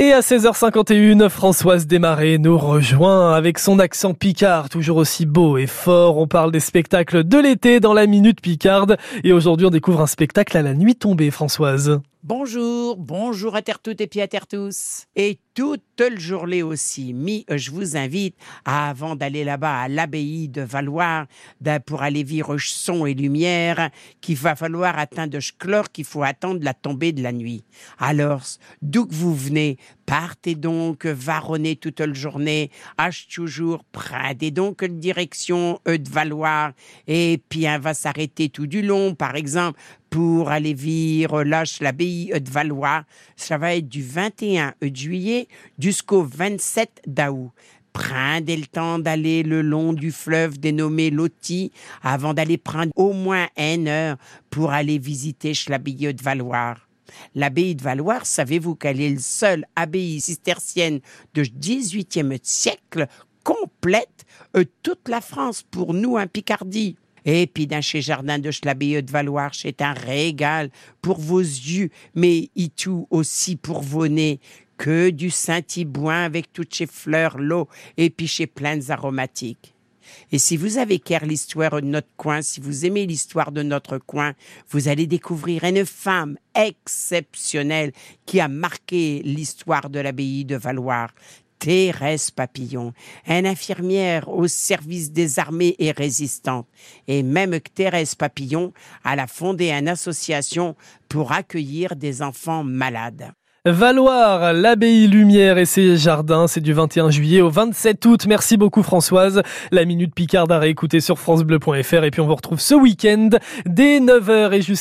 Et à 16h51, Françoise Desmarais nous rejoint avec son accent picard, toujours aussi beau et fort. On parle des spectacles de l'été dans la Minute Picarde. Et aujourd'hui, on découvre un spectacle à la nuit tombée, Françoise. Bonjour, bonjour à terre toutes et puis à terre tous. Et toute le journée aussi, mi, je vous invite, avant d'aller là-bas à l'abbaye de Valoir, pour aller vivre son et lumière, qu'il va falloir atteindre chlore, qu'il faut attendre la tombée de la nuit. Alors, d'où que vous venez, partez donc varonner toute la journée, H toujours, prenez donc direction e de Valoir, et puis on va s'arrêter tout du long, par exemple, pour aller vivre lâche l'abbaye de Valois. Ça va être du 21 juillet jusqu'au 27 d'août. Prenez le temps d'aller le long du fleuve dénommé Loti avant d'aller prendre au moins une heure pour aller visiter l'abbaye de Valois. L'abbaye de Valois, savez-vous qu'elle est le seule abbaye cistercienne de 18e siècle complète de toute la France pour nous, en Picardie? Et puis dans chez Jardin de l'abbaye de Valoir, c'est un régal pour vos yeux, mais y tout aussi pour vos nez que du saint-ibouin avec toutes ses fleurs, l'eau et puis chez plantes aromatiques. Et si vous avez qu'à l'histoire de notre coin, si vous aimez l'histoire de notre coin, vous allez découvrir une femme exceptionnelle qui a marqué l'histoire de l'abbaye de Valoir. Thérèse Papillon, une infirmière au service des armées et résistante. Et même Thérèse Papillon, elle a fondé une association pour accueillir des enfants malades. Valoir, l'abbaye Lumière et ses jardins, c'est du 21 juillet au 27 août. Merci beaucoup Françoise. La Minute Picard à réécouter sur francebleu.fr et puis on vous retrouve ce week-end dès 9h et jusqu'à